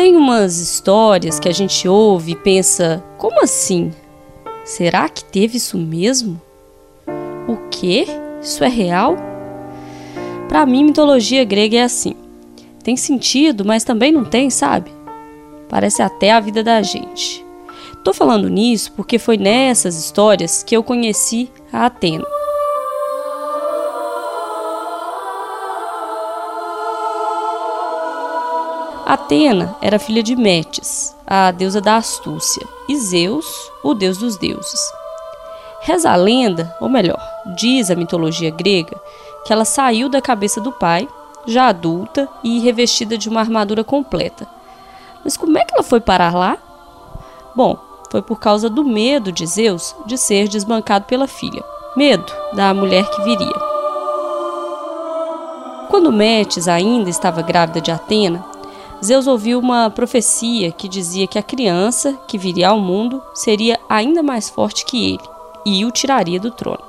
tem umas histórias que a gente ouve e pensa: como assim? Será que teve isso mesmo? O quê? Isso é real? Para mim, mitologia grega é assim. Tem sentido, mas também não tem, sabe? Parece até a vida da gente. Tô falando nisso porque foi nessas histórias que eu conheci a Atena. Atena era filha de Metis, a deusa da astúcia, e Zeus, o deus dos deuses. Reza a lenda, ou melhor, diz a mitologia grega, que ela saiu da cabeça do pai, já adulta e revestida de uma armadura completa. Mas como é que ela foi parar lá? Bom, foi por causa do medo de Zeus de ser desbancado pela filha. Medo da mulher que viria. Quando Metis ainda estava grávida de Atena, Zeus ouviu uma profecia que dizia que a criança que viria ao mundo seria ainda mais forte que ele e o tiraria do trono.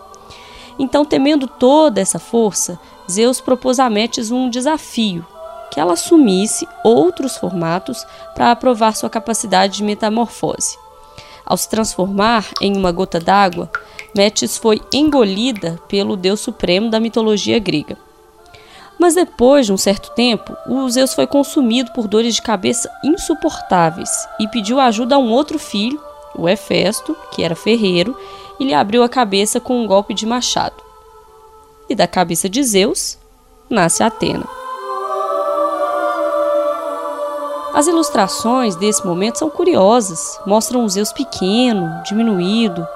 Então, temendo toda essa força, Zeus propôs a Metis um desafio que ela assumisse outros formatos para provar sua capacidade de metamorfose. Ao se transformar em uma gota d'água, Metis foi engolida pelo deus supremo da mitologia grega. Mas depois de um certo tempo, o Zeus foi consumido por dores de cabeça insuportáveis e pediu ajuda a um outro filho, o Hefesto, que era ferreiro, e lhe abriu a cabeça com um golpe de machado. E da cabeça de Zeus nasce Atena. As ilustrações desse momento são curiosas, mostram um Zeus pequeno, diminuído,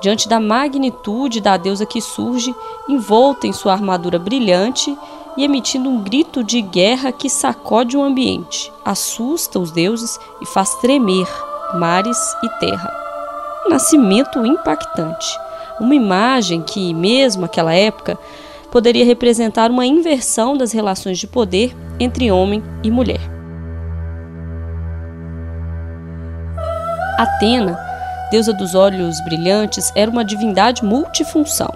diante da magnitude da deusa que surge, envolta em sua armadura brilhante e emitindo um grito de guerra que sacode o ambiente, assusta os deuses e faz tremer mares e terra. Um nascimento impactante, uma imagem que, mesmo naquela época, poderia representar uma inversão das relações de poder entre homem e mulher. Atena, deusa dos olhos brilhantes, era uma divindade multifunção.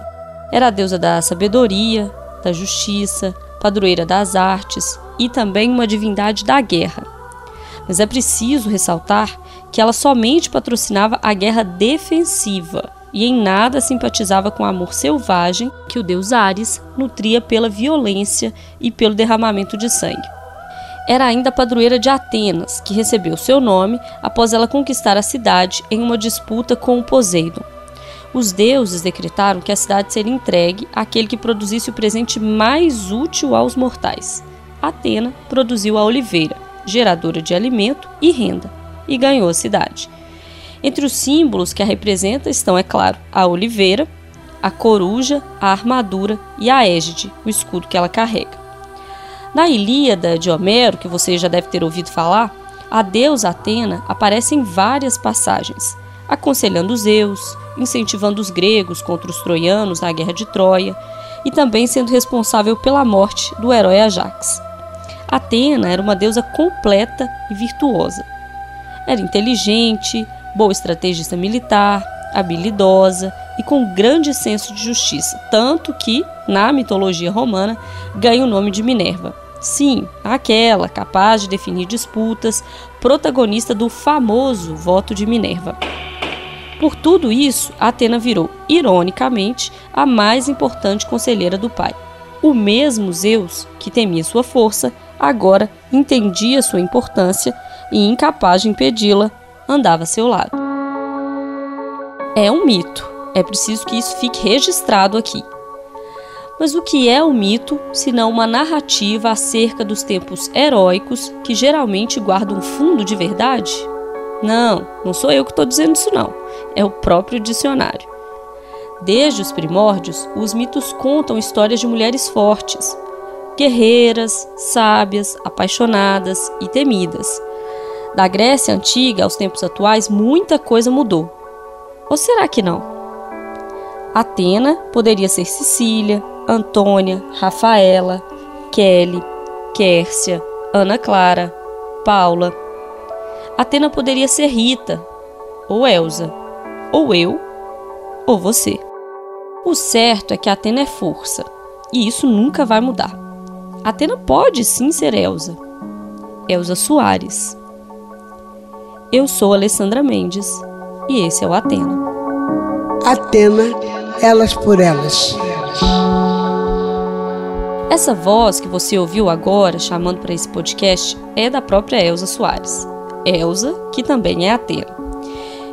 Era a deusa da sabedoria, da justiça, padroeira das artes e também uma divindade da guerra. Mas é preciso ressaltar que ela somente patrocinava a guerra defensiva e em nada simpatizava com o amor selvagem que o deus Ares nutria pela violência e pelo derramamento de sangue era ainda a padroeira de Atenas, que recebeu seu nome após ela conquistar a cidade em uma disputa com o Poseidon. Os deuses decretaram que a cidade seria entregue àquele que produzisse o presente mais útil aos mortais. Atena produziu a oliveira, geradora de alimento e renda, e ganhou a cidade. Entre os símbolos que a representa estão, é claro, a oliveira, a coruja, a armadura e a égide, o escudo que ela carrega. Na Ilíada de Homero, que você já deve ter ouvido falar, a deusa Atena aparece em várias passagens, aconselhando Zeus, incentivando os gregos contra os troianos na guerra de Troia e também sendo responsável pela morte do herói Ajax. Atena era uma deusa completa e virtuosa. Era inteligente, boa estrategista militar, habilidosa e com grande senso de justiça, tanto que, na mitologia romana, ganha o nome de Minerva. Sim, aquela capaz de definir disputas, protagonista do famoso voto de Minerva. Por tudo isso, Atena virou, ironicamente, a mais importante conselheira do pai. O mesmo Zeus, que temia sua força, agora entendia sua importância e, incapaz de impedi-la, andava a seu lado. É um mito, é preciso que isso fique registrado aqui. Mas o que é o mito, senão uma narrativa acerca dos tempos heróicos que geralmente guardam um fundo de verdade? Não, não sou eu que estou dizendo isso, não. É o próprio dicionário. Desde os primórdios, os mitos contam histórias de mulheres fortes, guerreiras, sábias, apaixonadas e temidas. Da Grécia antiga aos tempos atuais, muita coisa mudou. Ou será que não? Atena poderia ser Sicília, Antônia, Rafaela, Kelly, Kércia, Ana Clara, Paula. Atena poderia ser Rita, ou Elsa, ou eu, ou você. O certo é que Atena é força, e isso nunca vai mudar. Atena pode sim ser Elsa. Elsa Soares. Eu sou Alessandra Mendes e esse é o Atena. Atena, elas por elas. Essa voz que você ouviu agora chamando para esse podcast é da própria Elza Soares. Elza, que também é Atena.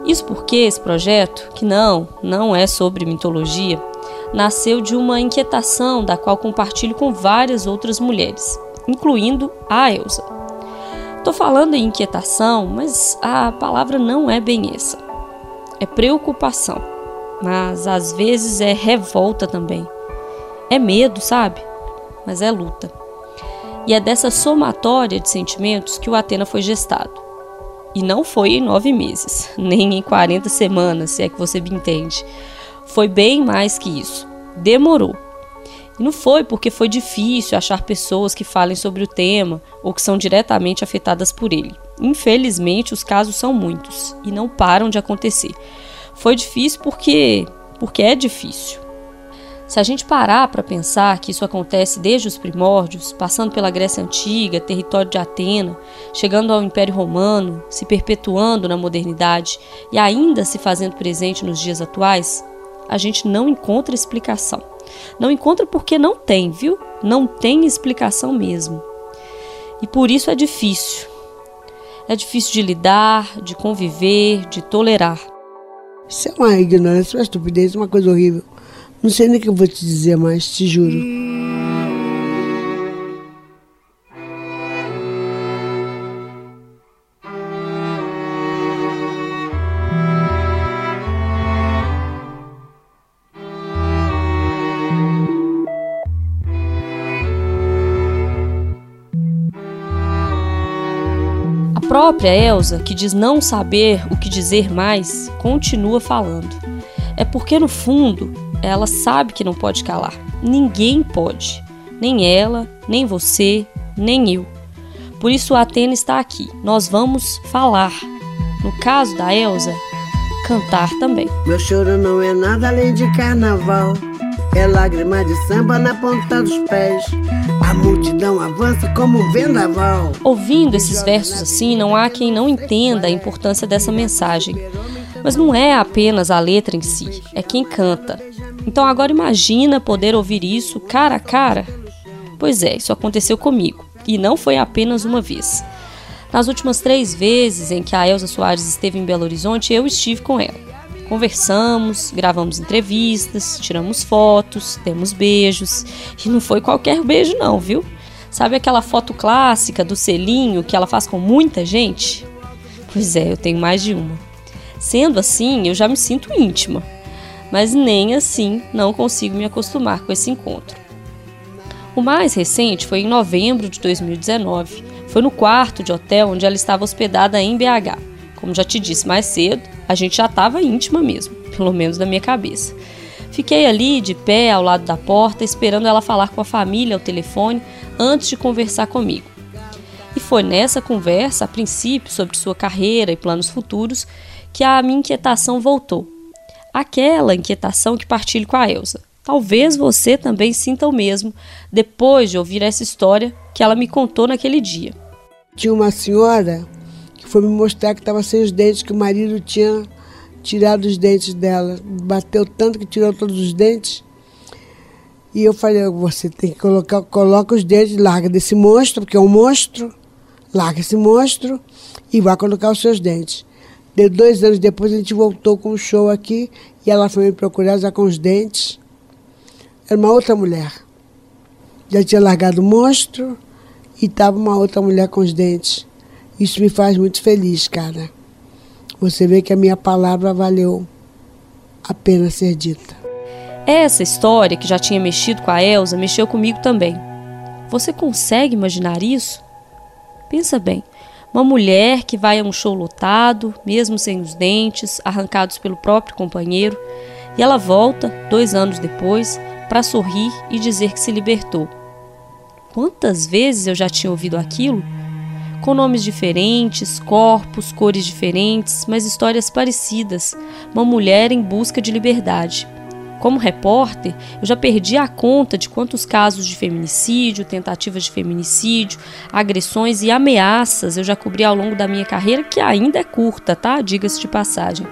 Isso porque esse projeto, que não, não é sobre mitologia, nasceu de uma inquietação da qual compartilho com várias outras mulheres, incluindo a Elsa. Estou falando em inquietação, mas a palavra não é bem essa. É preocupação, mas às vezes é revolta também. É medo, sabe? Mas é luta. E é dessa somatória de sentimentos que o Atena foi gestado. E não foi em nove meses, nem em 40 semanas, se é que você me entende. Foi bem mais que isso. Demorou. E não foi porque foi difícil achar pessoas que falem sobre o tema ou que são diretamente afetadas por ele. Infelizmente, os casos são muitos e não param de acontecer. Foi difícil porque porque é difícil. Se a gente parar para pensar que isso acontece desde os primórdios, passando pela Grécia Antiga, território de Atena, chegando ao Império Romano, se perpetuando na modernidade e ainda se fazendo presente nos dias atuais, a gente não encontra explicação. Não encontra porque não tem, viu? Não tem explicação mesmo. E por isso é difícil. É difícil de lidar, de conviver, de tolerar. Isso é uma ignorância, uma estupidez, uma coisa horrível. Não sei nem o que eu vou te dizer mais, te juro. A própria Elsa, que diz não saber o que dizer mais, continua falando. É porque, no fundo, ela sabe que não pode calar. Ninguém pode. Nem ela, nem você, nem eu. Por isso a Atena está aqui. Nós vamos falar. No caso da Elsa, cantar também. Meu choro não é nada além de carnaval. É lágrima de samba na ponta dos pés. A multidão avança como um vendaval. Ouvindo esses versos assim, não há quem não entenda a importância dessa mensagem. Mas não é apenas a letra em si, é quem canta. Então agora imagina poder ouvir isso cara a cara. Pois é, isso aconteceu comigo. E não foi apenas uma vez. Nas últimas três vezes em que a Elza Soares esteve em Belo Horizonte, eu estive com ela. Conversamos, gravamos entrevistas, tiramos fotos, demos beijos. E não foi qualquer beijo, não, viu? Sabe aquela foto clássica do selinho que ela faz com muita gente? Pois é, eu tenho mais de uma. Sendo assim, eu já me sinto íntima mas nem assim não consigo me acostumar com esse encontro. O mais recente foi em novembro de 2019. Foi no quarto de hotel onde ela estava hospedada em BH. Como já te disse mais cedo, a gente já estava íntima mesmo, pelo menos na minha cabeça. Fiquei ali de pé ao lado da porta, esperando ela falar com a família ao telefone antes de conversar comigo. E foi nessa conversa, a princípio, sobre sua carreira e planos futuros, que a minha inquietação voltou aquela inquietação que partilho com a Elsa. Talvez você também sinta o mesmo depois de ouvir essa história que ela me contou naquele dia. Tinha uma senhora que foi me mostrar que estava sem os dentes, que o marido tinha tirado os dentes dela. Bateu tanto que tirou todos os dentes. E eu falei, você tem que colocar, coloca os dentes, larga desse monstro, porque é um monstro, larga esse monstro e vai colocar os seus dentes. De dois anos depois a gente voltou com um show aqui e ela foi me procurar já com os dentes. Era uma outra mulher. Já tinha largado o monstro e estava uma outra mulher com os dentes. Isso me faz muito feliz, cara. Você vê que a minha palavra valeu a pena ser dita. Essa história que já tinha mexido com a Elsa mexeu comigo também. Você consegue imaginar isso? Pensa bem. Uma mulher que vai a um show lotado, mesmo sem os dentes, arrancados pelo próprio companheiro, e ela volta, dois anos depois, para sorrir e dizer que se libertou. Quantas vezes eu já tinha ouvido aquilo? Com nomes diferentes, corpos, cores diferentes, mas histórias parecidas. Uma mulher em busca de liberdade. Como repórter, eu já perdi a conta de quantos casos de feminicídio, tentativas de feminicídio, agressões e ameaças eu já cobri ao longo da minha carreira, que ainda é curta, tá? Diga-se de passagem.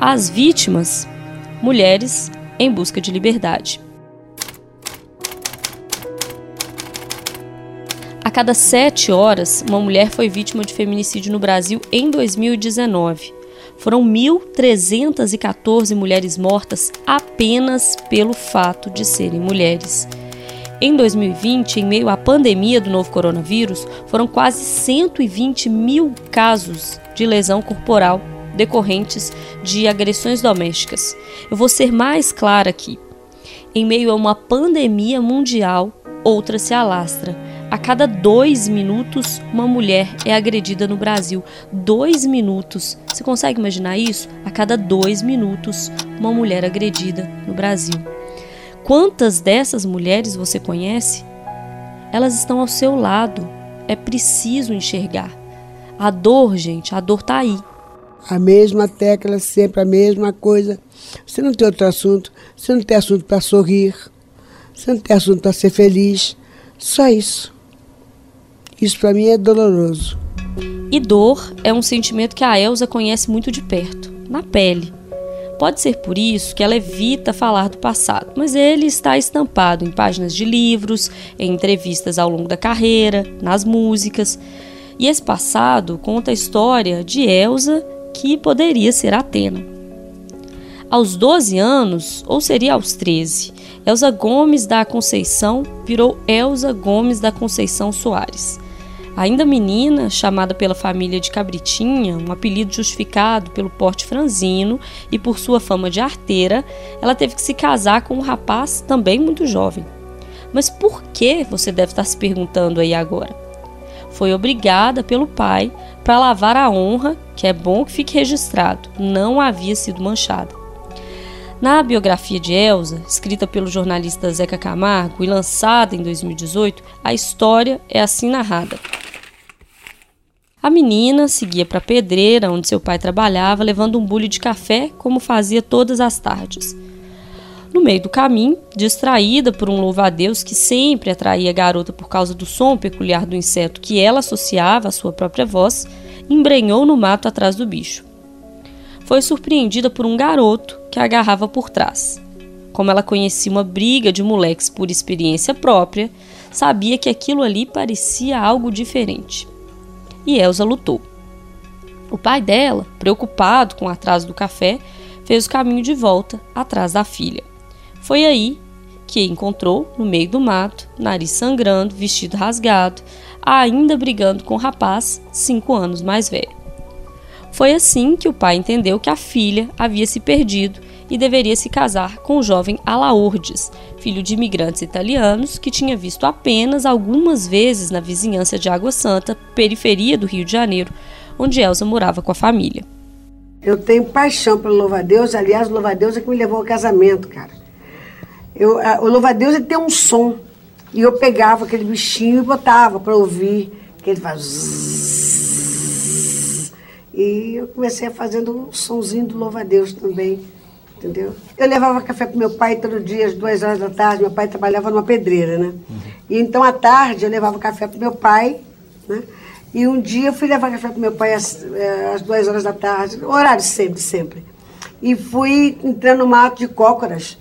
As vítimas, mulheres em busca de liberdade. A cada sete horas, uma mulher foi vítima de feminicídio no Brasil em 2019 foram 1.314 mulheres mortas apenas pelo fato de serem mulheres. Em 2020, em meio à pandemia do novo coronavírus, foram quase 120 mil casos de lesão corporal decorrentes de agressões domésticas. Eu vou ser mais clara aqui. Em meio a uma pandemia mundial, outra se alastra a cada dois minutos, uma mulher é agredida no Brasil. Dois minutos. Você consegue imaginar isso? A cada dois minutos, uma mulher agredida no Brasil. Quantas dessas mulheres você conhece? Elas estão ao seu lado. É preciso enxergar. A dor, gente, a dor tá aí. A mesma tecla, sempre a mesma coisa. Você não tem outro assunto. Você não tem assunto para sorrir. Você não tem assunto para ser feliz. Só isso. Isso para mim é doloroso. E dor é um sentimento que a Elsa conhece muito de perto, na pele. Pode ser por isso que ela evita falar do passado, mas ele está estampado em páginas de livros, em entrevistas ao longo da carreira, nas músicas. E esse passado conta a história de Elsa, que poderia ser Atena. Aos 12 anos, ou seria aos 13, Elsa Gomes da Conceição virou Elsa Gomes da Conceição Soares. Ainda menina, chamada pela família de Cabritinha, um apelido justificado pelo porte franzino e por sua fama de arteira, ela teve que se casar com um rapaz também muito jovem. Mas por que você deve estar se perguntando aí agora? Foi obrigada pelo pai para lavar a honra, que é bom que fique registrado, não havia sido manchada. Na biografia de Elsa, escrita pelo jornalista Zeca Camargo e lançada em 2018, a história é assim narrada. A menina seguia para a pedreira, onde seu pai trabalhava, levando um bule de café, como fazia todas as tardes. No meio do caminho, distraída por um louva-a-Deus que sempre atraía a garota por causa do som peculiar do inseto que ela associava à sua própria voz, embrenhou no mato atrás do bicho. Foi surpreendida por um garoto que a agarrava por trás. Como ela conhecia uma briga de moleques por experiência própria, sabia que aquilo ali parecia algo diferente e Elsa lutou. O pai dela, preocupado com o atraso do café, fez o caminho de volta atrás da filha. Foi aí que encontrou, no meio do mato, nariz sangrando, vestido rasgado, ainda brigando com o rapaz, cinco anos mais velho. Foi assim que o pai entendeu que a filha havia se perdido e deveria se casar com o jovem Alaordes, filho de imigrantes italianos que tinha visto apenas algumas vezes na vizinhança de Água Santa, periferia do Rio de Janeiro, onde Elsa morava com a família. Eu tenho paixão pelo louva-a-Deus, aliás, o louva-a-Deus é que me levou ao casamento, cara. Eu, a, o louva-a-Deus tem um som, e eu pegava aquele bichinho e botava para ouvir, que ele faz... E eu comecei fazendo um sonzinho do louva-a-Deus também entendeu? Eu levava café para meu pai todo dia, às duas horas da tarde. Meu pai trabalhava numa pedreira, né? Uhum. E então, à tarde, eu levava café para meu pai, né? E um dia eu fui levar café para meu pai às, eh, às duas horas da tarde, horário sempre, sempre. E fui entrando no mato de cócoras.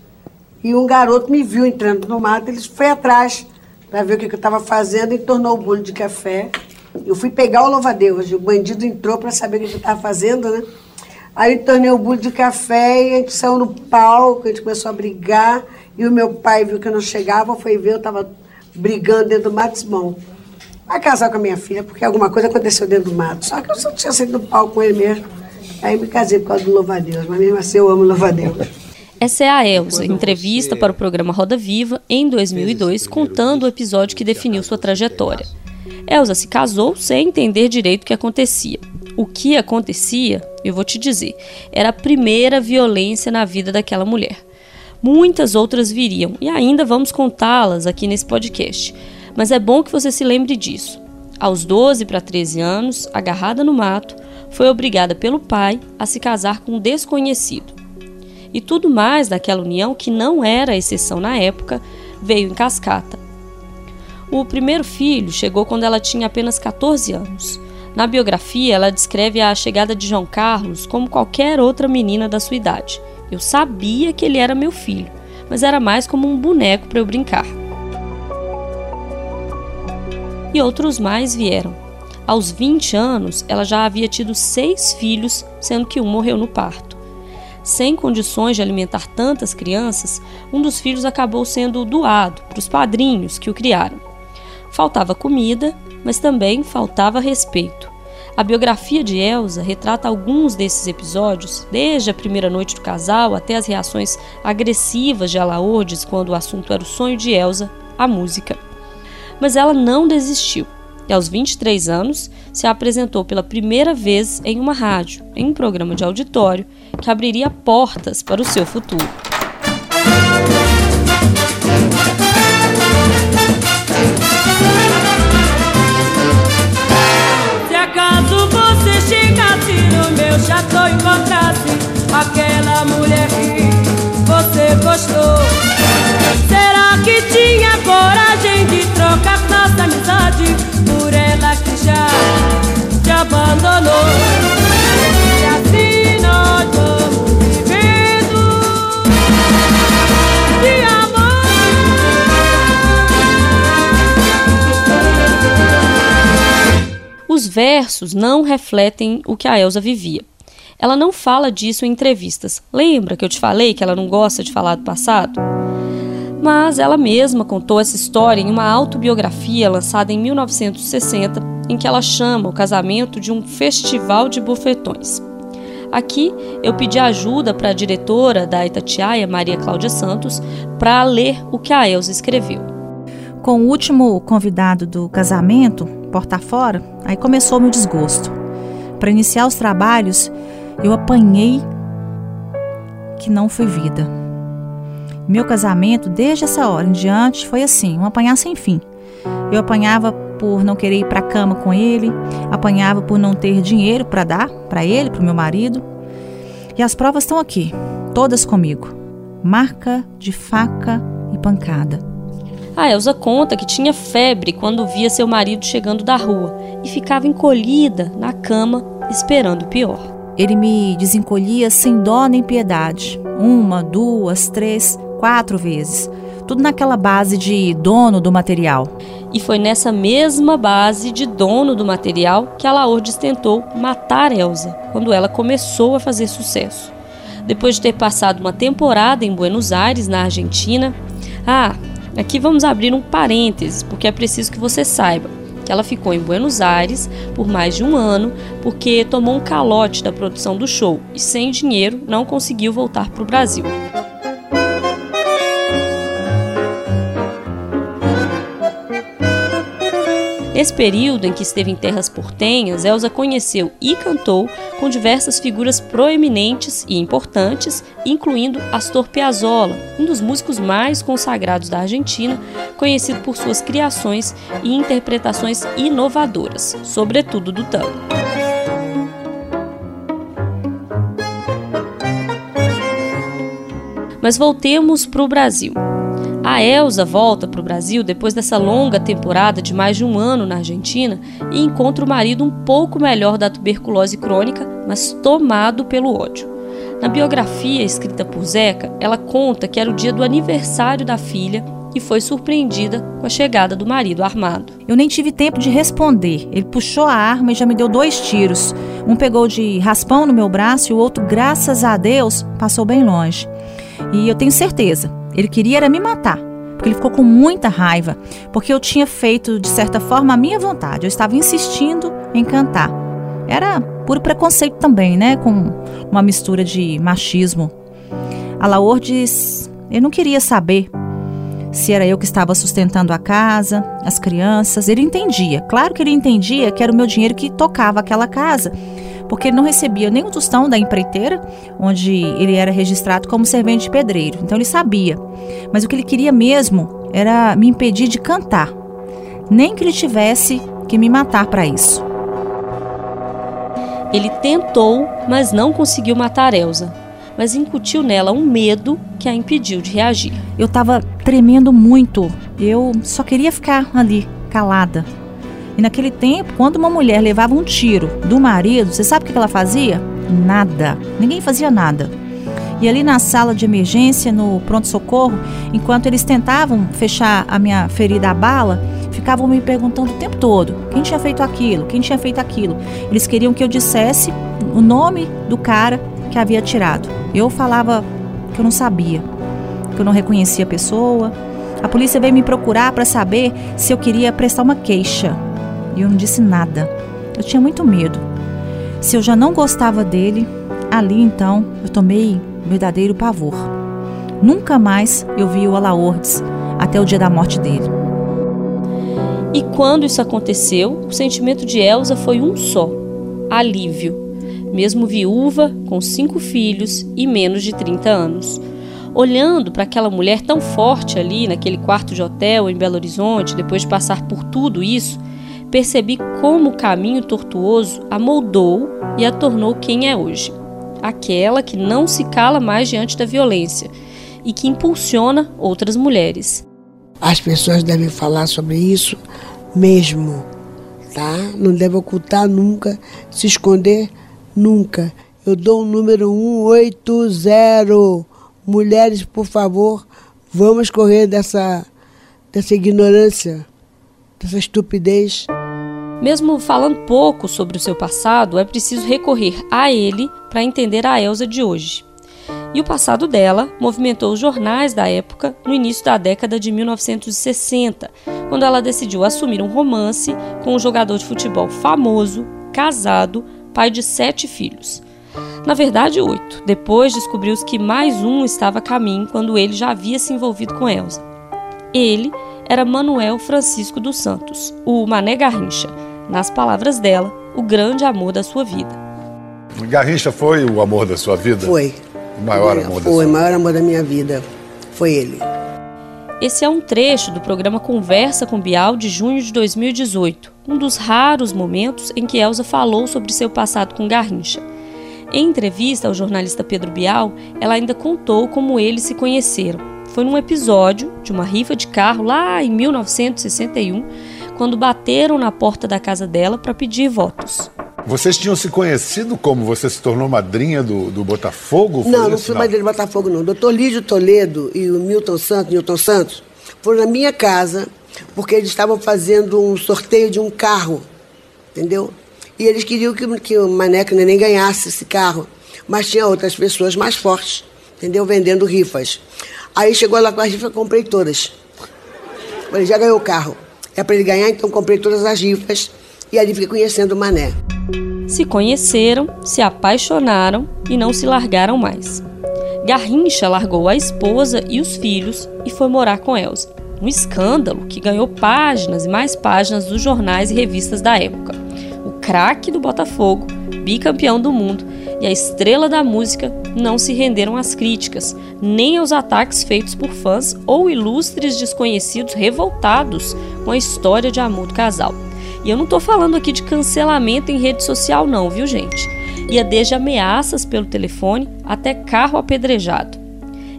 E um garoto me viu entrando no mato, ele foi atrás para ver o que, que eu estava fazendo e tornou o bolo de café. Eu fui pegar o louva-a-Deus, o bandido entrou para saber o que eu estava fazendo, né? Aí tornei o bolo de café e a gente saiu no palco, a gente começou a brigar. E o meu pai viu que eu não chegava, foi ver, eu estava brigando dentro do mato bom, vai casar com a minha filha, porque alguma coisa aconteceu dentro do mato. Só que eu só tinha saído no palco com ele mesmo. Aí me casei por causa do louva-a-Deus, mas mesmo assim eu amo louva-a-Deus. Essa é a Elsa, entrevista para o programa Roda Viva em 2002, contando o episódio que definiu sua trajetória. Elsa se casou sem entender direito o que acontecia. O que acontecia, eu vou te dizer, era a primeira violência na vida daquela mulher. Muitas outras viriam e ainda vamos contá-las aqui nesse podcast. Mas é bom que você se lembre disso. Aos 12 para 13 anos, agarrada no mato, foi obrigada pelo pai a se casar com um desconhecido. E tudo mais daquela união, que não era exceção na época, veio em cascata. O primeiro filho chegou quando ela tinha apenas 14 anos. Na biografia, ela descreve a chegada de João Carlos como qualquer outra menina da sua idade. Eu sabia que ele era meu filho, mas era mais como um boneco para eu brincar. E outros mais vieram. Aos 20 anos, ela já havia tido seis filhos, sendo que um morreu no parto. Sem condições de alimentar tantas crianças, um dos filhos acabou sendo doado para os padrinhos que o criaram. Faltava comida, mas também faltava respeito. A biografia de Elsa retrata alguns desses episódios, desde a primeira noite do casal até as reações agressivas de Alaordes quando o assunto era o sonho de Elsa, a música. Mas ela não desistiu e, aos 23 anos, se apresentou pela primeira vez em uma rádio, em um programa de auditório que abriria portas para o seu futuro. Chateau encontrasse aquela mulher que você gostou. Será que tinha coragem de trocar nossa amizade por ela que já te abandonou? Versos não refletem o que a Elsa vivia. Ela não fala disso em entrevistas. Lembra que eu te falei que ela não gosta de falar do passado? Mas ela mesma contou essa história em uma autobiografia lançada em 1960, em que ela chama o casamento de um festival de bufetões. Aqui eu pedi ajuda para a diretora da Itatiaia, Maria Cláudia Santos, para ler o que a Elza escreveu. Com o último convidado do casamento, porta fora, aí começou meu desgosto. Para iniciar os trabalhos, eu apanhei que não foi vida. Meu casamento, desde essa hora em diante, foi assim, um apanhar sem fim. Eu apanhava por não querer ir para a cama com ele, apanhava por não ter dinheiro para dar para ele, para o meu marido. E as provas estão aqui, todas comigo. Marca de faca e pancada. A Elsa conta que tinha febre quando via seu marido chegando da rua e ficava encolhida na cama esperando o pior. Ele me desencolhia sem dó nem piedade. Uma, duas, três, quatro vezes. Tudo naquela base de dono do material. E foi nessa mesma base de dono do material que a Laordes tentou matar Elsa quando ela começou a fazer sucesso. Depois de ter passado uma temporada em Buenos Aires, na Argentina. Ah, aqui vamos abrir um parêntese, porque é preciso que você saiba que ela ficou em Buenos Aires por mais de um ano porque tomou um calote da produção do show e, sem dinheiro, não conseguiu voltar para o Brasil. Nesse período em que esteve em terras portenhas, Elsa conheceu e cantou com diversas figuras proeminentes e importantes, incluindo Astor Piazzolla, um dos músicos mais consagrados da Argentina, conhecido por suas criações e interpretações inovadoras, sobretudo do tango. Mas voltemos para o Brasil. A Elsa volta para o Brasil depois dessa longa temporada de mais de um ano na Argentina e encontra o marido um pouco melhor da tuberculose crônica, mas tomado pelo ódio. Na biografia escrita por Zeca, ela conta que era o dia do aniversário da filha e foi surpreendida com a chegada do marido armado. Eu nem tive tempo de responder. Ele puxou a arma e já me deu dois tiros. Um pegou de raspão no meu braço e o outro, graças a Deus, passou bem longe. E eu tenho certeza, ele queria era me matar, porque ele ficou com muita raiva, porque eu tinha feito, de certa forma, a minha vontade. Eu estava insistindo em cantar. Era puro preconceito também, né? Com uma mistura de machismo. A Laordes, eu não queria saber se era eu que estava sustentando a casa, as crianças. Ele entendia, claro que ele entendia que era o meu dinheiro que tocava aquela casa porque ele não recebia nem o tostão da empreiteira, onde ele era registrado como servente de pedreiro. Então ele sabia. Mas o que ele queria mesmo era me impedir de cantar. Nem que ele tivesse que me matar para isso. Ele tentou, mas não conseguiu matar Elsa. mas incutiu nela um medo que a impediu de reagir. Eu estava tremendo muito. Eu só queria ficar ali, calada. E naquele tempo, quando uma mulher levava um tiro do marido, você sabe o que ela fazia? Nada. Ninguém fazia nada. E ali na sala de emergência, no pronto-socorro, enquanto eles tentavam fechar a minha ferida a bala, ficavam me perguntando o tempo todo quem tinha feito aquilo, quem tinha feito aquilo. Eles queriam que eu dissesse o nome do cara que havia tirado. Eu falava que eu não sabia, que eu não reconhecia a pessoa. A polícia veio me procurar para saber se eu queria prestar uma queixa. E eu não disse nada. Eu tinha muito medo. Se eu já não gostava dele, ali então eu tomei verdadeiro pavor. Nunca mais eu vi o Alaordes até o dia da morte dele. E quando isso aconteceu, o sentimento de Elsa foi um só: alívio. Mesmo viúva, com cinco filhos e menos de 30 anos. Olhando para aquela mulher tão forte ali naquele quarto de hotel em Belo Horizonte, depois de passar por tudo isso, percebi como o caminho tortuoso a moldou e a tornou quem é hoje. Aquela que não se cala mais diante da violência e que impulsiona outras mulheres. As pessoas devem falar sobre isso mesmo, tá? Não deve ocultar nunca, se esconder nunca. Eu dou o número 180. Mulheres, por favor, vamos correr dessa, dessa ignorância, dessa estupidez. Mesmo falando pouco sobre o seu passado, é preciso recorrer a ele para entender a Elsa de hoje. E o passado dela movimentou os jornais da época no início da década de 1960, quando ela decidiu assumir um romance com um jogador de futebol famoso, casado, pai de sete filhos. Na verdade, oito. Depois descobriu-se que mais um estava a caminho quando ele já havia se envolvido com Elsa. Ele era Manuel Francisco dos Santos, o Mané Garrincha, nas palavras dela, o grande amor da sua vida. Garrincha foi o amor da sua vida? Foi. O maior amor da Foi, sua o maior amor da minha vida. Foi ele. Esse é um trecho do programa Conversa com Bial de junho de 2018, um dos raros momentos em que Elsa falou sobre seu passado com Garrincha. Em entrevista ao jornalista Pedro Bial, ela ainda contou como eles se conheceram. Foi num episódio de uma rifa de carro lá em 1961, quando bateram na porta da casa dela para pedir votos. Vocês tinham se conhecido como você se tornou madrinha do, do Botafogo? Foi Não, não fui madrinha do Botafogo, não. O doutor Lídio Toledo e o Milton Santos, Newton Santos, foram na minha casa, porque eles estavam fazendo um sorteio de um carro, entendeu? E eles queriam que, que o Maneca Neném ganhasse esse carro. Mas tinha outras pessoas mais fortes, entendeu? Vendendo rifas. Aí chegou lá com as rifas, comprei todas. Falei, já ganhou o carro. É para ele ganhar, então comprei todas as rifas. E ali fiquei conhecendo o Mané. Se conheceram, se apaixonaram e não se largaram mais. Garrincha largou a esposa e os filhos e foi morar com Elsa. Um escândalo que ganhou páginas e mais páginas dos jornais e revistas da época. O craque do Botafogo, bicampeão do mundo e a estrela da música não se renderam às críticas, nem aos ataques feitos por fãs ou ilustres desconhecidos revoltados com a história de amor do casal. E eu não tô falando aqui de cancelamento em rede social, não, viu, gente? Ia desde ameaças pelo telefone até carro apedrejado.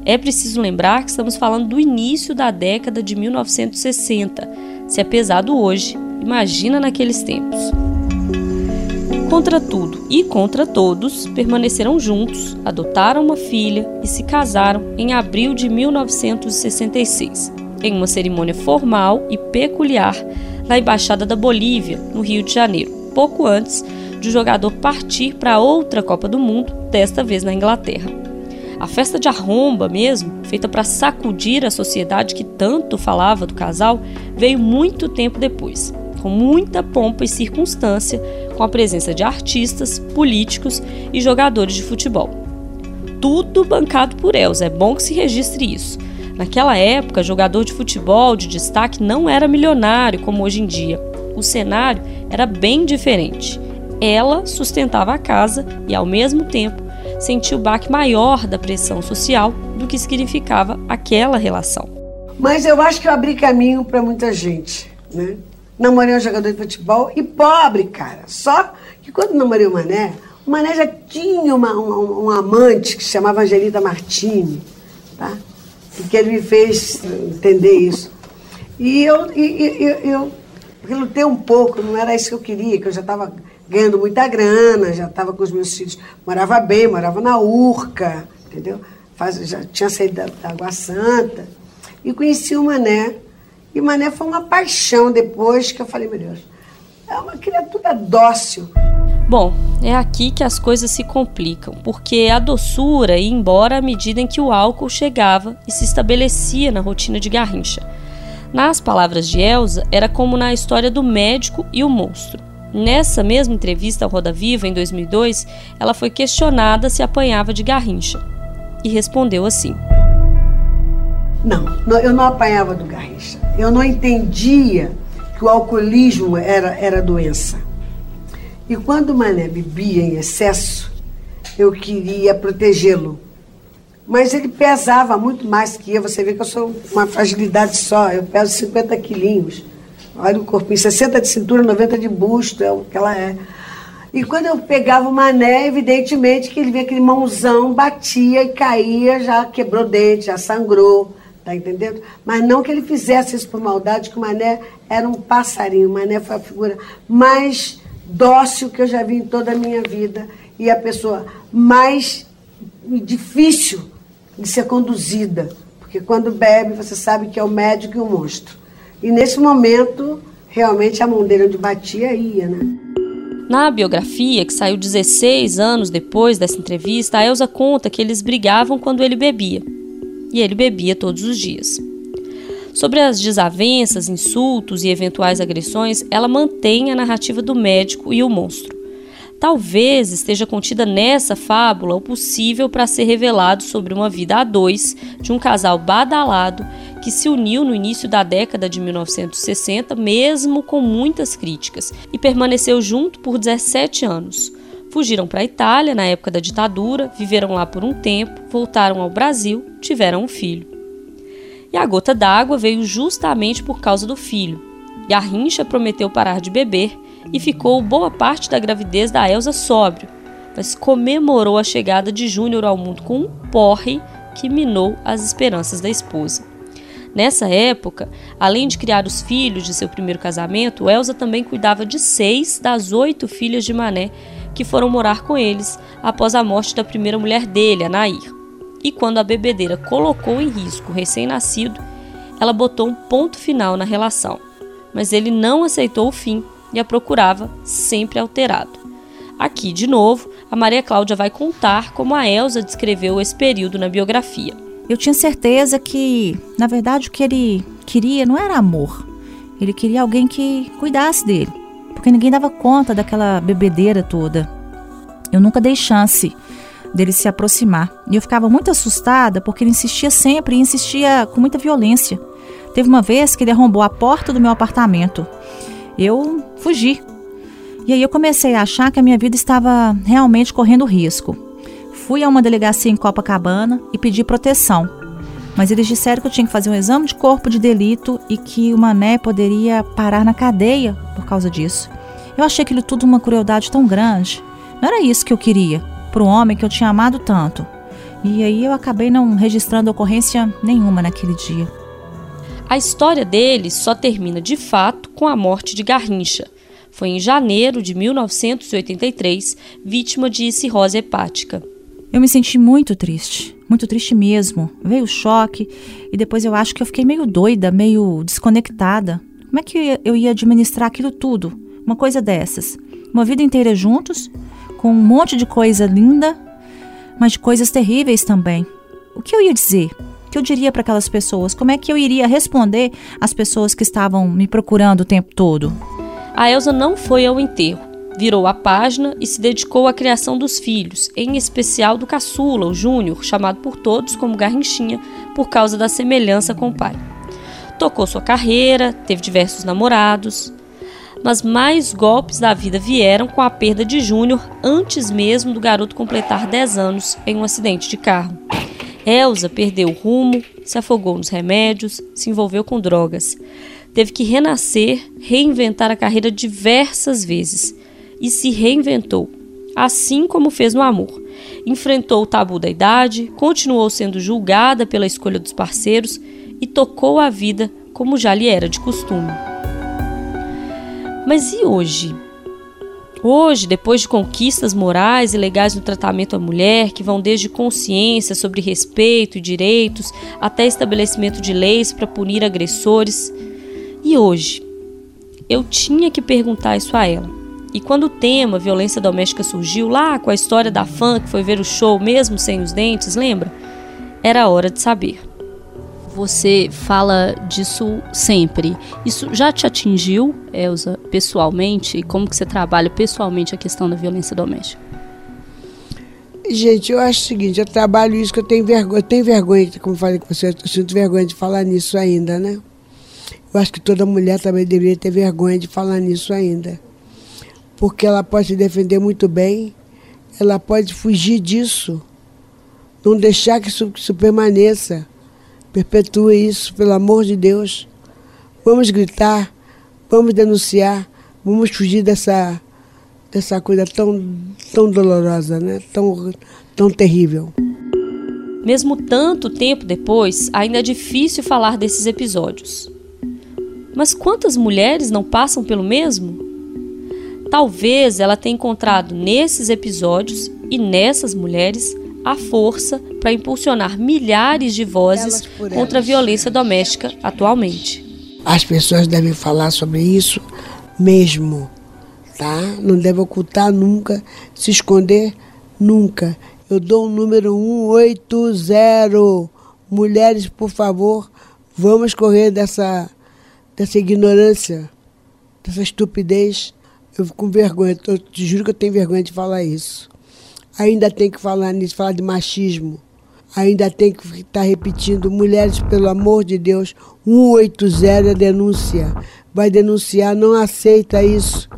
É preciso lembrar que estamos falando do início da década de 1960. Se é pesado hoje, imagina naqueles tempos. Contra tudo e contra todos, permaneceram juntos, adotaram uma filha e se casaram em abril de 1966, em uma cerimônia formal e peculiar na Embaixada da Bolívia, no Rio de Janeiro, pouco antes de o jogador partir para outra Copa do Mundo, desta vez na Inglaterra. A festa de arromba mesmo, feita para sacudir a sociedade que tanto falava do casal, veio muito tempo depois, com muita pompa e circunstância, com a presença de artistas, políticos e jogadores de futebol. Tudo bancado por Elza, é bom que se registre isso. Naquela época, jogador de futebol de destaque não era milionário como hoje em dia. O cenário era bem diferente. Ela sustentava a casa e, ao mesmo tempo, sentia o baque maior da pressão social do que significava aquela relação. Mas eu acho que eu abri caminho para muita gente, né? Namorei um jogador de futebol e pobre, cara. Só que quando namorei o Mané, O Mané já tinha uma, um, um amante que se chamava Angelita Martini, tá? E que ele me fez entender isso. E eu, e, eu, eu relutei um pouco, não era isso que eu queria, que eu já estava ganhando muita grana, já estava com os meus filhos, morava bem, morava na Urca, entendeu? Faz, já tinha saído da, da Água Santa. E conheci o Mané. E Mané foi uma paixão depois que eu falei, meu Deus, é uma criatura dócil. Bom, é aqui que as coisas se complicam, porque a doçura ia embora à medida em que o álcool chegava e se estabelecia na rotina de Garrincha. Nas palavras de Elsa, era como na história do médico e o monstro. Nessa mesma entrevista ao Roda Viva, em 2002, ela foi questionada se apanhava de Garrincha. E respondeu assim: Não, eu não apanhava do Garrincha. Eu não entendia que o alcoolismo era, era doença. E quando o Mané bebia em excesso, eu queria protegê-lo. Mas ele pesava muito mais que eu. Você vê que eu sou uma fragilidade só. Eu peso 50 quilinhos. Olha o corpinho, 60 de cintura, 90 de busto, é o que ela é. E quando eu pegava o mané, evidentemente que ele via aquele mãozão, batia e caía, já quebrou dente, já sangrou, tá entendendo? Mas não que ele fizesse isso por maldade, que o mané era um passarinho. O mané foi a figura mais dócil que eu já vi em toda a minha vida e a pessoa mais difícil de ser conduzida. Porque quando bebe, você sabe que é o médico e o monstro. E nesse momento, realmente a mão dele onde batia ia, né? Na biografia, que saiu 16 anos depois dessa entrevista, a Elsa conta que eles brigavam quando ele bebia. E ele bebia todos os dias. Sobre as desavenças, insultos e eventuais agressões, ela mantém a narrativa do médico e o monstro. Talvez esteja contida nessa fábula o possível para ser revelado sobre uma vida a dois de um casal badalado que se uniu no início da década de 1960, mesmo com muitas críticas, e permaneceu junto por 17 anos. Fugiram para a Itália na época da ditadura, viveram lá por um tempo, voltaram ao Brasil, tiveram um filho. E a gota d'água veio justamente por causa do filho. Garrincha prometeu parar de beber e ficou boa parte da gravidez da Elsa sóbrio, mas comemorou a chegada de Júnior ao mundo com um porre que minou as esperanças da esposa. Nessa época, além de criar os filhos de seu primeiro casamento, Elsa também cuidava de seis das oito filhas de Mané que foram morar com eles após a morte da primeira mulher dele, a Nair. E quando a bebedeira colocou em risco o recém-nascido, ela botou um ponto final na relação. Mas ele não aceitou o fim e a procurava sempre alterado. Aqui, de novo, a Maria Cláudia vai contar como a Elsa descreveu esse período na biografia. Eu tinha certeza que, na verdade, o que ele queria não era amor. Ele queria alguém que cuidasse dele, porque ninguém dava conta daquela bebedeira toda. Eu nunca dei chance dele se aproximar. E eu ficava muito assustada porque ele insistia sempre e insistia com muita violência. Teve uma vez que ele arrombou a porta do meu apartamento. Eu fugi. E aí eu comecei a achar que a minha vida estava realmente correndo risco. Fui a uma delegacia em Copacabana e pedi proteção. Mas eles disseram que eu tinha que fazer um exame de corpo de delito e que o Mané poderia parar na cadeia por causa disso. Eu achei aquilo tudo uma crueldade tão grande. Não era isso que eu queria, para um homem que eu tinha amado tanto. E aí eu acabei não registrando ocorrência nenhuma naquele dia. A história deles só termina de fato com a morte de Garrincha. Foi em janeiro de 1983, vítima de cirrose hepática. Eu me senti muito triste, muito triste mesmo. Veio o choque e depois eu acho que eu fiquei meio doida, meio desconectada. Como é que eu ia administrar aquilo tudo? Uma coisa dessas. Uma vida inteira juntos, com um monte de coisa linda, mas de coisas terríveis também. O que eu ia dizer? O que eu diria para aquelas pessoas? Como é que eu iria responder às pessoas que estavam me procurando o tempo todo? A Elsa não foi ao enterro virou a página e se dedicou à criação dos filhos, em especial do caçula, o Júnior, chamado por todos como Garrinchinha, por causa da semelhança com o pai. Tocou sua carreira, teve diversos namorados, mas mais golpes da vida vieram com a perda de Júnior antes mesmo do garoto completar 10 anos em um acidente de carro. Elsa perdeu o rumo, se afogou nos remédios, se envolveu com drogas. Teve que renascer, reinventar a carreira diversas vezes e se reinventou. assim como fez no amor. Enfrentou o tabu da idade, continuou sendo julgada pela escolha dos parceiros e tocou a vida como já lhe era de costume. Mas e hoje? Hoje, depois de conquistas morais e legais no tratamento à mulher, que vão desde consciência sobre respeito e direitos até estabelecimento de leis para punir agressores, e hoje? Eu tinha que perguntar isso a ela. E quando o tema violência doméstica surgiu lá com a história da fã que foi ver o show mesmo sem os dentes, lembra? Era hora de saber. Você fala disso sempre. Isso já te atingiu, Elza, pessoalmente? E como que você trabalha pessoalmente a questão da violência doméstica? Gente, eu acho o seguinte, eu trabalho isso que eu tenho vergonha, eu tenho vergonha, como falei com você, eu sinto vergonha de falar nisso ainda, né? Eu acho que toda mulher também deveria ter vergonha de falar nisso ainda. Porque ela pode se defender muito bem, ela pode fugir disso, não deixar que isso, que isso permaneça. Perpetue isso, pelo amor de Deus. Vamos gritar, vamos denunciar, vamos fugir dessa, dessa coisa tão, tão dolorosa, né? tão, tão terrível. Mesmo tanto tempo depois, ainda é difícil falar desses episódios. Mas quantas mulheres não passam pelo mesmo? Talvez ela tenha encontrado nesses episódios e nessas mulheres a força para impulsionar milhares de vozes contra a violência doméstica atualmente. As pessoas devem falar sobre isso mesmo, tá? Não deve ocultar nunca, se esconder nunca. Eu dou o número 180. Mulheres, por favor, vamos correr dessa, dessa ignorância, dessa estupidez. Eu fico com vergonha, eu te juro que eu tenho vergonha de falar isso. Ainda tem que falar nisso, falar de machismo. Ainda tem que estar repetindo, mulheres, pelo amor de Deus, 180 é denúncia. Vai denunciar, não aceita isso.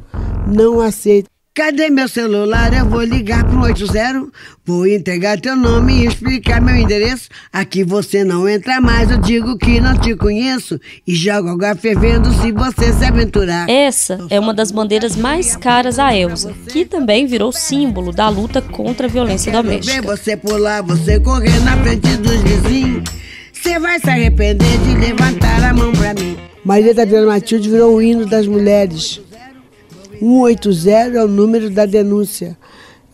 Não aceita. Cadê meu celular? Eu vou ligar pro 80. Vou entregar teu nome e explicar meu endereço. Aqui você não entra mais, eu digo que não te conheço. E jogo água fervendo se você se aventurar. Essa é uma das bandeiras mais caras a Elsa, que também virou símbolo da luta contra a violência doméstica. Ver você pular, você correr na frente dos vizinhos. Você vai se arrepender de levantar a mão pra mim. Maria da Vila Matilde virou o hino das mulheres. 180 é o número da denúncia.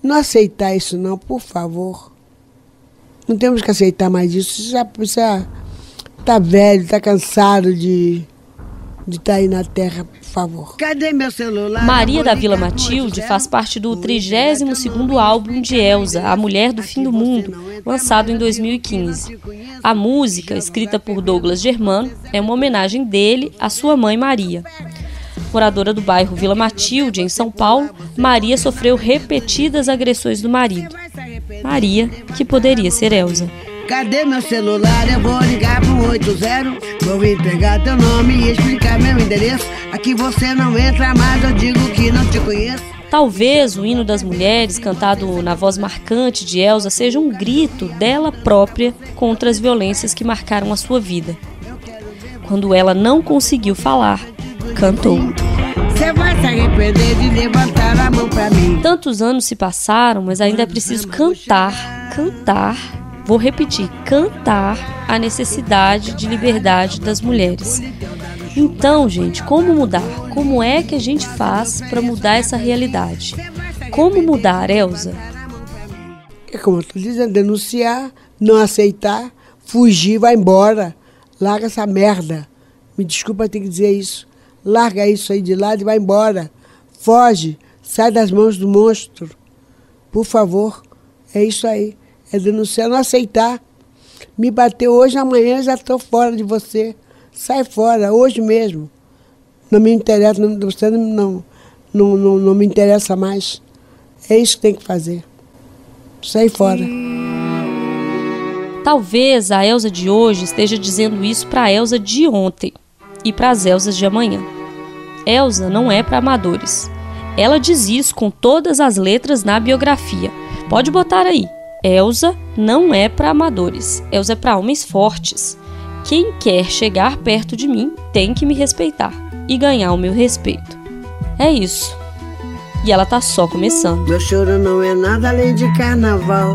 Não aceitar isso não, por favor. Não temos que aceitar mais isso. Já já tá velho, tá cansado de de estar tá aí na terra, por favor. Cadê meu celular? Maria da Vila Matilde faz parte do 32º álbum de Elsa, A Mulher do Fim do Mundo, lançado em 2015. A música, escrita por Douglas Germano, é uma homenagem dele à sua mãe Maria. Moradora do bairro Vila Matilde, em São Paulo, Maria sofreu repetidas agressões do marido. Maria, que poderia ser Elsa. Cadê meu celular? Eu vou ligar pro 80. Vou entregar teu nome e explicar meu endereço. Aqui você não entra mais, eu digo que não te conheço. Talvez o hino das mulheres, cantado na voz marcante de Elsa, seja um grito dela própria contra as violências que marcaram a sua vida. Quando ela não conseguiu falar, cantou. Você vai se arrepender de levantar a mão pra mim. Tantos anos se passaram, mas ainda é preciso cantar, cantar. Vou repetir, cantar a necessidade de liberdade das mulheres. Então, gente, como mudar? Como é que a gente faz para mudar essa realidade? Como mudar, Elsa? É como eu tô dizendo, denunciar, não aceitar, fugir, vai embora. Larga essa merda. Me desculpa ter que dizer isso. Larga isso aí de lado e vai embora. Foge, sai das mãos do monstro. Por favor, é isso aí. É denunciar, não aceitar. Me bateu hoje, amanhã já estou fora de você. Sai fora, hoje mesmo. Não me interessa, não, você não, não, não, não me interessa mais. É isso que tem que fazer. Sai fora. Talvez a Elsa de hoje esteja dizendo isso para a Elsa de ontem e para as Elsas de amanhã. Elsa não é para amadores. Ela diz isso com todas as letras na biografia. Pode botar aí. Elsa não é para amadores. Elsa é para homens fortes. Quem quer chegar perto de mim tem que me respeitar e ganhar o meu respeito. É isso. e ela tá só começando. Meu choro não é nada além de carnaval.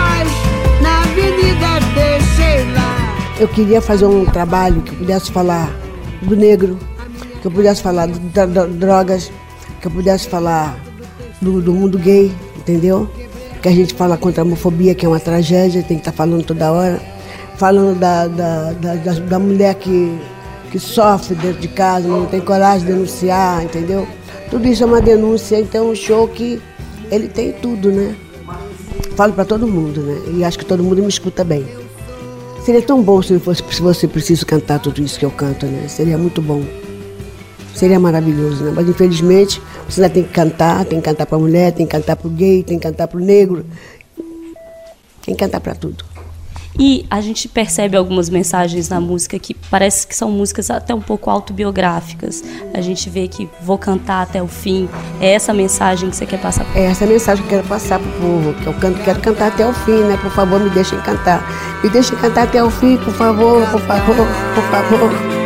Eu queria fazer um trabalho que pudesse falar do negro, que eu pudesse falar de drogas, que eu pudesse falar do, do mundo gay, entendeu? Que a gente fala contra a homofobia, que é uma tragédia, tem que estar tá falando toda hora. Falando da, da, da, da, mulher que, que sofre dentro de casa, não tem coragem de denunciar, entendeu? Tudo isso é uma denúncia, então um show que ele tem tudo, né? Falo para todo mundo, né? E acho que todo mundo me escuta bem. Seria tão bom se, fosse, se você precisa cantar tudo isso que eu canto, né? Seria muito bom. Seria maravilhoso, né? Mas infelizmente você ainda tem que cantar, tem que cantar para mulher, tem que cantar para o gay, tem que cantar para o negro. Tem que cantar para tudo. E a gente percebe algumas mensagens na música que parece que são músicas até um pouco autobiográficas. A gente vê que vou cantar até o fim. É essa mensagem que você quer passar? É essa mensagem que eu quero passar pro povo, que eu canto, quero cantar até o fim, né? Por favor, me deixem cantar. Me deixem cantar até o fim, por favor, por favor, por favor.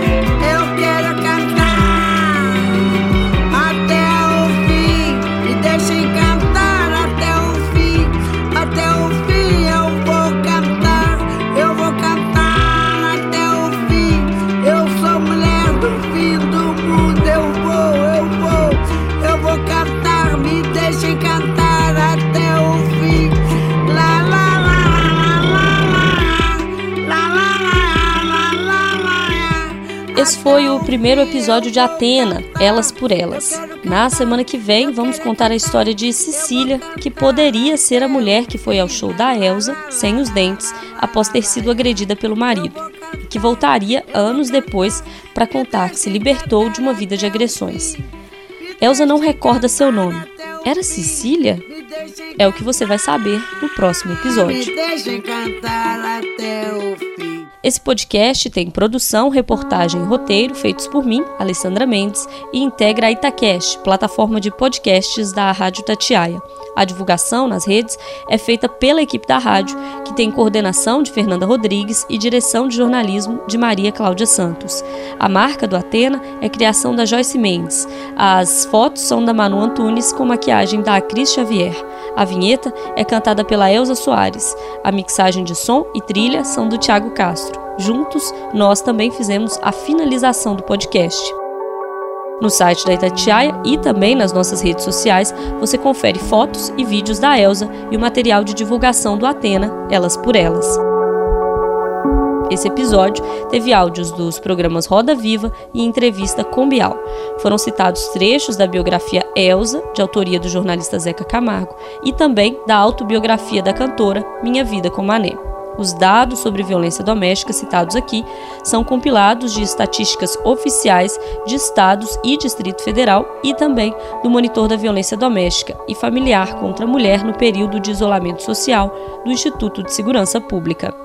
Foi o primeiro episódio de Atena, Elas por Elas. Na semana que vem, vamos contar a história de Cecília, que poderia ser a mulher que foi ao show da Elsa, sem os dentes, após ter sido agredida pelo marido, e que voltaria anos depois para contar que se libertou de uma vida de agressões. Elsa não recorda seu nome. Era Cecília? É o que você vai saber no próximo episódio. Esse podcast tem produção, reportagem e roteiro feitos por mim, Alessandra Mendes, e integra a Itacast, plataforma de podcasts da Rádio Tatiaia. A divulgação nas redes é feita pela equipe da rádio, que tem coordenação de Fernanda Rodrigues e direção de jornalismo de Maria Cláudia Santos. A marca do Atena é criação da Joyce Mendes. As fotos são da Manu Antunes com maquiagem da Cris Xavier. A vinheta é cantada pela Elza Soares. A mixagem de som e trilha são do Tiago Castro. Juntos, nós também fizemos a finalização do podcast. No site da Itatiaia e também nas nossas redes sociais, você confere fotos e vídeos da Elsa e o material de divulgação do Atena, Elas por Elas. Esse episódio teve áudios dos programas Roda Viva e Entrevista com Bial. Foram citados trechos da biografia Elsa, de autoria do jornalista Zeca Camargo, e também da autobiografia da cantora Minha Vida com Mané. Os dados sobre violência doméstica citados aqui são compilados de estatísticas oficiais de estados e Distrito Federal e também do Monitor da Violência Doméstica e Familiar contra a Mulher no período de isolamento social do Instituto de Segurança Pública.